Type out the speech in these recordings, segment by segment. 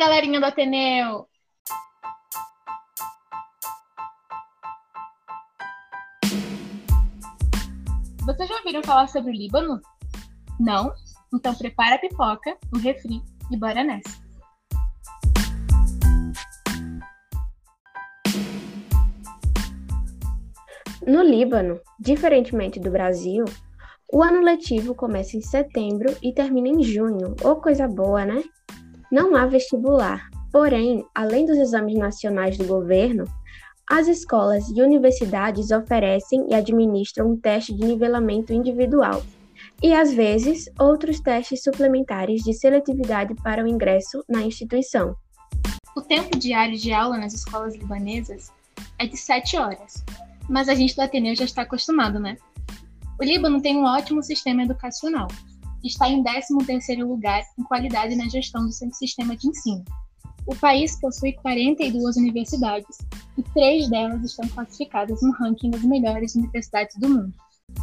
galerinha do Ateneu! Vocês já ouviram falar sobre o Líbano? Não? Então prepara a pipoca, o refri e bora nessa! No Líbano, diferentemente do Brasil, o ano letivo começa em setembro e termina em junho, ou coisa boa, né? Não há vestibular, porém, além dos exames nacionais do governo, as escolas e universidades oferecem e administram um teste de nivelamento individual e, às vezes, outros testes suplementares de seletividade para o ingresso na instituição. O tempo diário de aula nas escolas libanesas é de 7 horas, mas a gente do Ateneu já está acostumado, né? O Líbano tem um ótimo sistema educacional. Está em 13º lugar em qualidade na gestão do seu sistema de ensino. O país possui 42 universidades e três delas estão classificadas no ranking das melhores universidades do mundo.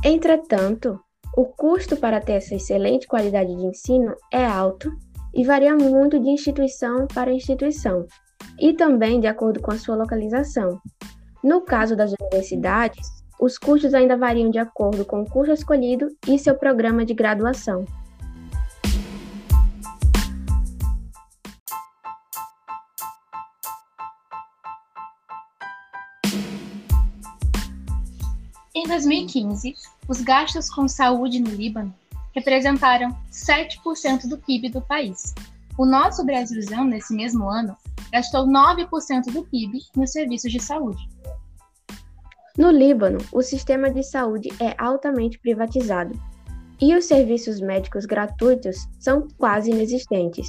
Entretanto, o custo para ter essa excelente qualidade de ensino é alto e varia muito de instituição para instituição, e também de acordo com a sua localização. No caso das universidades, os custos ainda variam de acordo com o curso escolhido e seu programa de graduação. Em 2015, os gastos com saúde no Líbano representaram 7% do PIB do país. O nosso Brasilzão, nesse mesmo ano, gastou 9% do PIB nos serviços de saúde. No Líbano, o sistema de saúde é altamente privatizado e os serviços médicos gratuitos são quase inexistentes.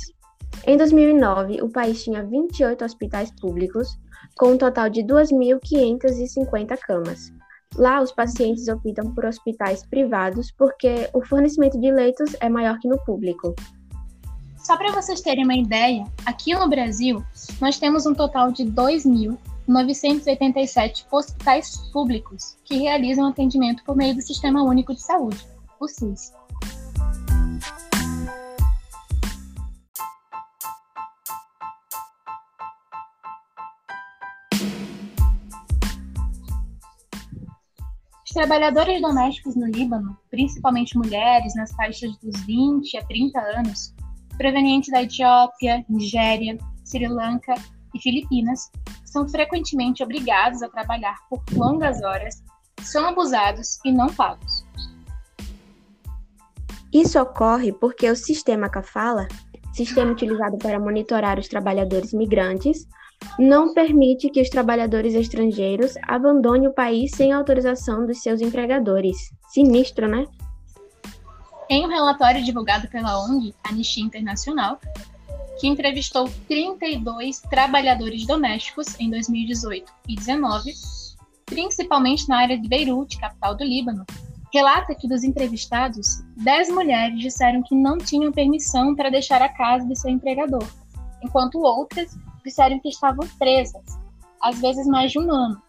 Em 2009, o país tinha 28 hospitais públicos, com um total de 2.550 camas. Lá, os pacientes optam por hospitais privados porque o fornecimento de leitos é maior que no público. Só para vocês terem uma ideia, aqui no Brasil, nós temos um total de 2.000 987 hospitais públicos que realizam atendimento por meio do Sistema Único de Saúde, o SUS. Os trabalhadores domésticos no Líbano, principalmente mulheres nas faixas dos 20 a 30 anos, provenientes da Etiópia, Nigéria, Sri Lanka e Filipinas, são frequentemente obrigados a trabalhar por longas horas, são abusados e não pagos. Isso ocorre porque o sistema Kafala, sistema utilizado para monitorar os trabalhadores migrantes, não permite que os trabalhadores estrangeiros abandonem o país sem autorização dos seus empregadores. Sinistro, né? Em um relatório divulgado pela ONG Anistia Internacional, que entrevistou 32 trabalhadores domésticos em 2018 e 2019, principalmente na área de Beirute, capital do Líbano, relata que dos entrevistados, 10 mulheres disseram que não tinham permissão para deixar a casa de seu empregador, enquanto outras disseram que estavam presas, às vezes mais de um ano,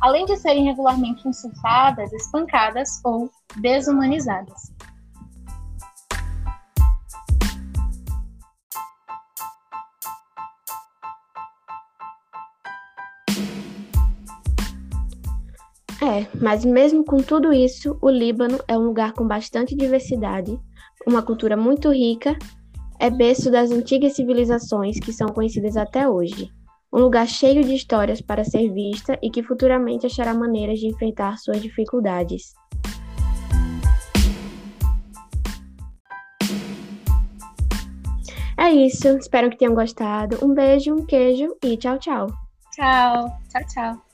além de serem regularmente insultadas, espancadas ou desumanizadas. É, mas mesmo com tudo isso, o Líbano é um lugar com bastante diversidade, uma cultura muito rica, é berço das antigas civilizações que são conhecidas até hoje. Um lugar cheio de histórias para ser vista e que futuramente achará maneiras de enfrentar suas dificuldades. É isso, espero que tenham gostado. Um beijo, um queijo e tchau, tchau. Tchau, tchau, tchau.